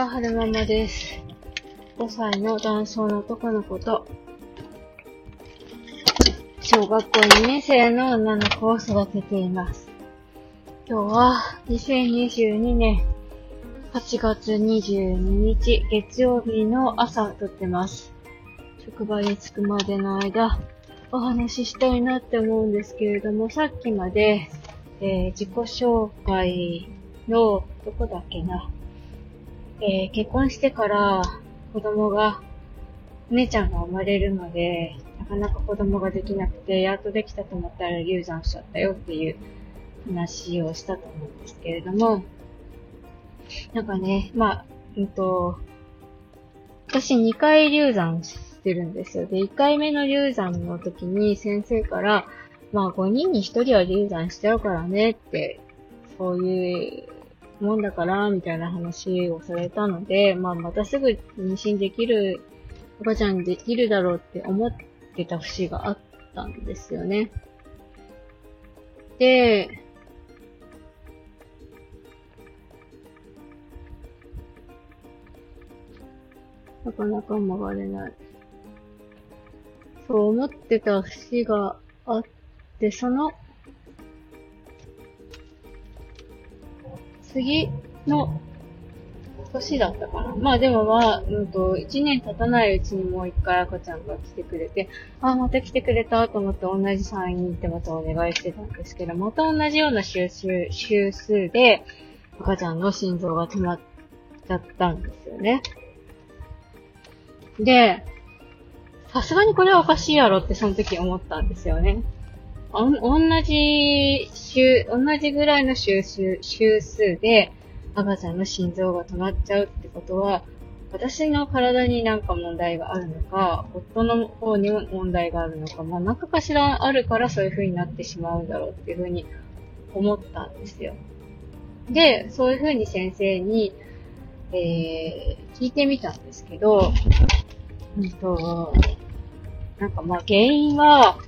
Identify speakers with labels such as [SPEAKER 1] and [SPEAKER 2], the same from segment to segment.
[SPEAKER 1] は、はるままです。5歳の男性の男の子と、小学校2年生の女の子を育てています。今日は2022年8月22日月曜日の朝撮ってます。職場に着くまでの間、お話ししたいなって思うんですけれども、さっきまで、えー、自己紹介の、どこだっけな、えー、結婚してから子供が、姉ちゃんが生まれるので、なかなか子供ができなくて、やっとできたと思ったら流産しちゃったよっていう話をしたと思うんですけれども、なんかね、まあ、うんと、私2回流産してるんですよ。で、1回目の流産の時に先生から、まあ5人に1人は流産しちゃうからねって、そういうもんだから、みたいな話をされたので、まあ、またすぐ妊娠できる、赤ちゃんできるだろうって思ってた節があったんですよね。で、なかなか曲がれない。そう思ってた節があって、その次の年だったかな。まあでもまあ、うんと、一年経たないうちにもう一回赤ちゃんが来てくれて、あ、また来てくれたと思って同じ産院に行ってまたお願いしてたんですけど、また同じような周数、周数で赤ちゃんの心臓が止まっちゃったんですよね。で、さすがにこれはおかしいやろってその時思ったんですよね。お同じ週、同じぐらいの週数、週数で赤ちゃんの心臓が止まっちゃうってことは、私の体になんか問題があるのか、夫の方にも問題があるのか、まあ、中かしらあるからそういう風になってしまうんだろうっていう風に思ったんですよ。で、そういう風に先生に、えー、聞いてみたんですけど、うんと、なんかまあ原因は、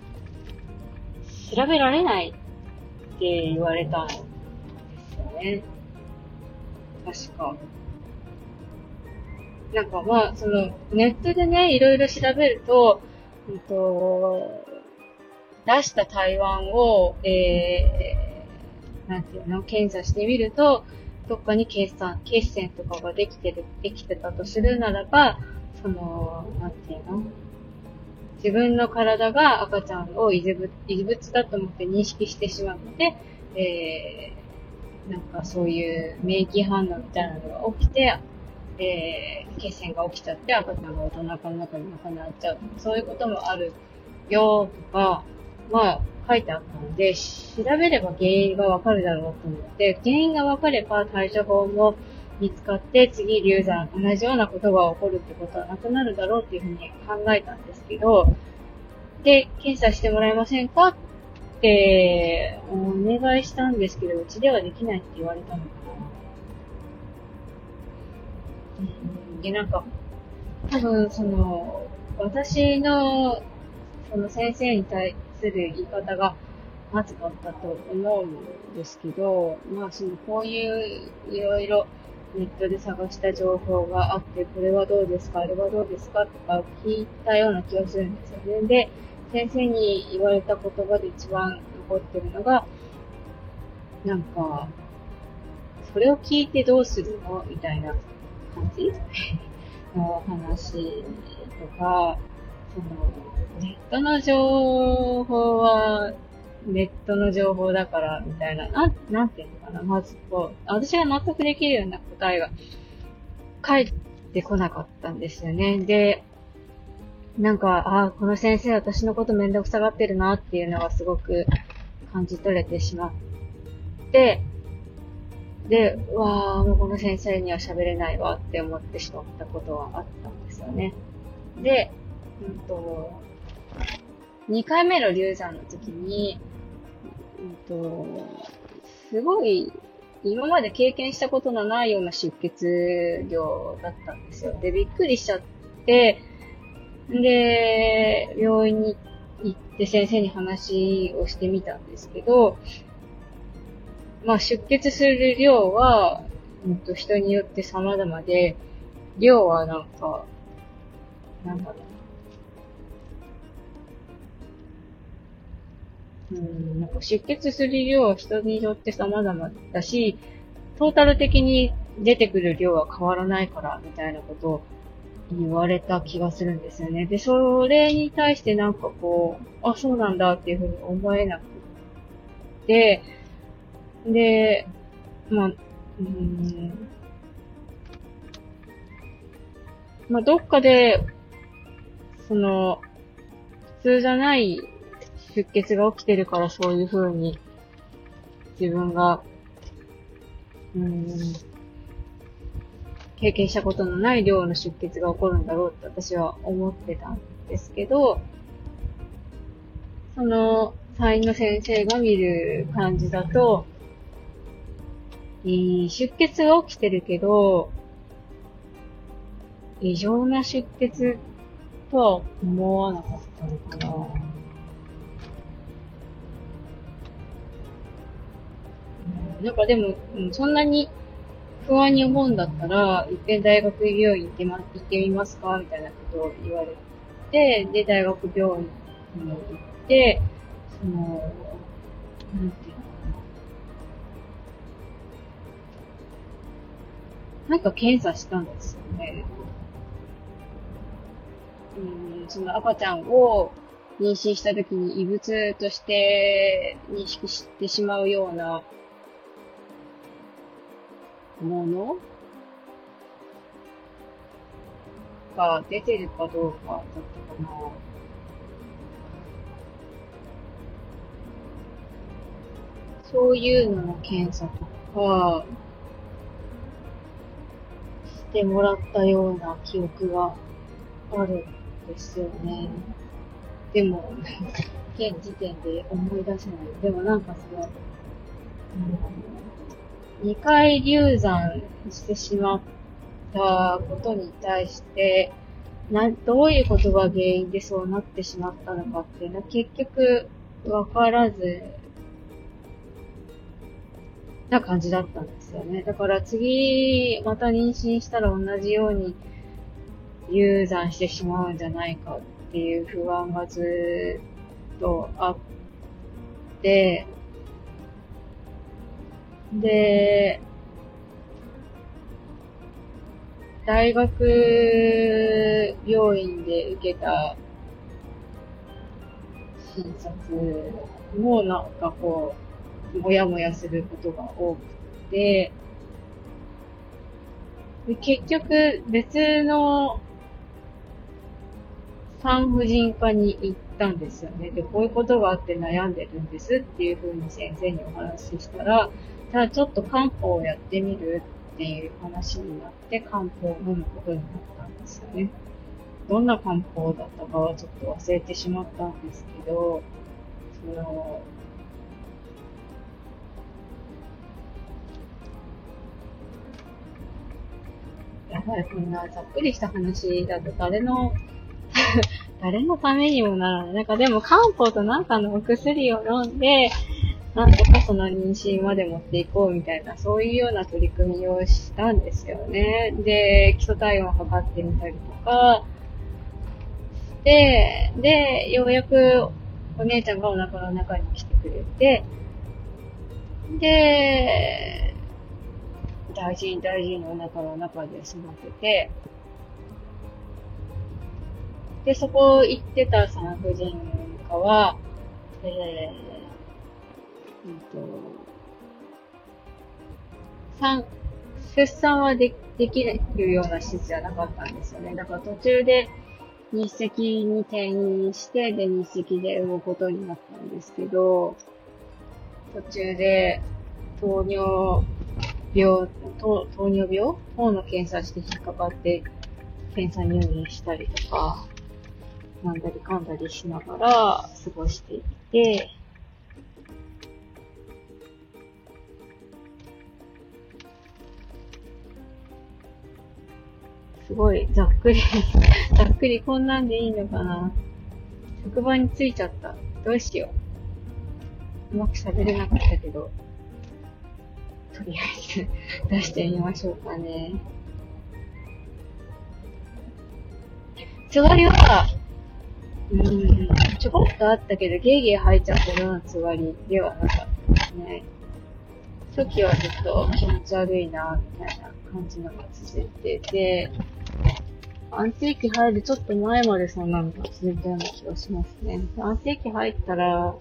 [SPEAKER 1] 調べられないって言われたんですよね。確か。なんかまあ、その、ネットでね、いろいろ調べると、うんと、出した台湾を、えー、なんていうの、検査してみると、どっかに血栓、血栓とかができてる、できてたとするならば、その、なんていうの自分の体が赤ちゃんを異物だと思って認識してしまうので、えー、なんかそういう免疫反応みたいなのが起きて、えー、血栓が起きちゃって赤ちゃんがお腹の中になくなっちゃう。そういうこともあるよとか、まあ書いてあったので、調べれば原因がわかるだろうと思って、原因がわかれば対処法も見つかって次流産、同じようなことが起こるってことはなくなるだろうっていうふうに考えたんですけど、で、検査してもらえませんか？ってお願いしたんですけど、うちではできないって言われたのかな。で、なんか、多分その、私の、その先生に対する言い方が、まずかったと思うんですけど、まあそのこういういろいろネットで探した情報があって、これはどうですか、あれはどうですか？とか聞いたような気がするんですよね。で、先生に言われた言葉で一番残ってるのが、なんか、それを聞いてどうするの？みたいな感じ？の話とか、その、ネットの情報はネットの情報だから、みたいな、なん、なんていうのかな、まずこう、私が納得できるような答えが返ってこなかったんですよね。で、なんか、ああ、この先生私のことめんどくさがってるなっていうのがすごく感じ取れてしまって、で、わあ、もうこの先生には喋れないわって思ってしまったことはあったんですよね。で、うんと、2回目の流産の時に、うんと、すごい、今まで経験したことのないような出血量だったんですよ。で、びっくりしちゃって、で、病院に行って先生に話をしてみたんですけど、まあ出血する量は、うんと、人によって様々で、量はなんか、なんだろう。うん、なんか出血する量は人によって様々だし、トータル的に出てくる量は変わらないから、みたいなことを言われた気がするんですよね。で、それに対してなんかこう、あ、そうなんだっていうふうに思えなくて、で、まあ、うーん、まあ、どっかで、その、普通じゃない出血が起きてるからそういう風に自分が、うん、経験したことのない量の出血が起こるんだろうって私は思ってたんですけど、その、隊員の先生が見る感じだと、出血が起きてるけど、異常な出血とは思わなかったのかな。なんかでも、うんそんなに不安に思うんだったら、一遍大学病院行ってま、行ってみますかみたいなことを言われて、で、大学病院に行って、その、なんていうのかなんか検査したんですよね。うん、その赤ちゃんを妊娠した時に異物として認識してしまうようなものが出てるかどうかだったかな。そういうのの検査とか、してもらったような記憶があるんですよね。でも、現時点で思い出せない。でもなんかその、うん、2回流産してしまったことに対して、な、どういうことが原因でそうなってしまったのかっていうのは結局わからずな感じだったんですよね。だから次、また妊娠したら同じように流産してしまうんじゃないかっていう不安がずっとあって、で、大学病院で受けた診察もなんかこう、もやもやすることが多くて、で結局別の産婦人科に行ったんですよね。で、こういうことがあって悩んでるんですっていうふうに先生にお話ししたら、じゃあちょっと漢方をやってみるっていう話になって漢方を飲むことになったんですよね。どんな漢方だったかはちょっと忘れてしまったんですけど、その、やばい、こんなざっくりした話だと誰の 誰のためにもならない。なんかでも漢方となんかのお薬を飲んで、なんとかその妊娠まで持っていこうみたいな、そういうような取り組みをしたんですよね。で、基礎体温を測ってみたりとか、で、で、ようやくお姉ちゃんがお腹の中に来てくれて、で、大事に大事にお腹の中で育てて、で、そこ行ってた産婦人科は、えー、うんと、産、出産はでできるような施設じゃなかったんですよね。だから途中で日赤に転院して、で、日赤で産むことになったんですけど、途中で糖尿病、糖糖尿病？糖の検査して引っかかって、検査入院したりとか、なんだりかんだりしながら過ごしていて、すごいざっくり ざっくりこんなんでいいのかな職場に着いちゃった。どうしよう。うまく喋れなかったけど。とりあえず 出してみましょうかね。つわりは、うん、ちょこっとあったけど、ゲーゲー吐いちゃったようなつわりではなかったですね。初期はずっと気持ち悪いな、みたいな感じのが続いてて、安定期入るちょっと前までそんなのが続いたような気がしますね。安定期入ったら、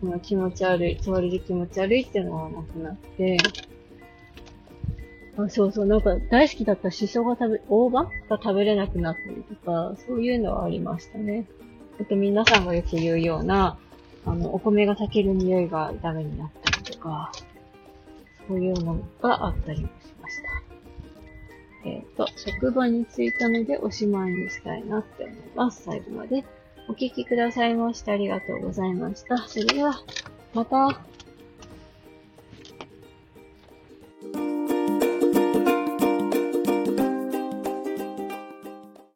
[SPEAKER 1] その気持ち悪い、触れる気持ち悪いっていうのはなくなって、あそうそう、なんか大好きだったシソが食べ、大葉が食べれなくなったりとか、そういうのはありましたね。あと皆さんがよく言うような、あの、お米が炊ける匂いがダメになったりとか、そういうのがあったりもしました。えっ、ー、と、職場に着いたのでおしまいにしたいなって思います。最後までお聞きくださいましてありがとうございました。それでは、また。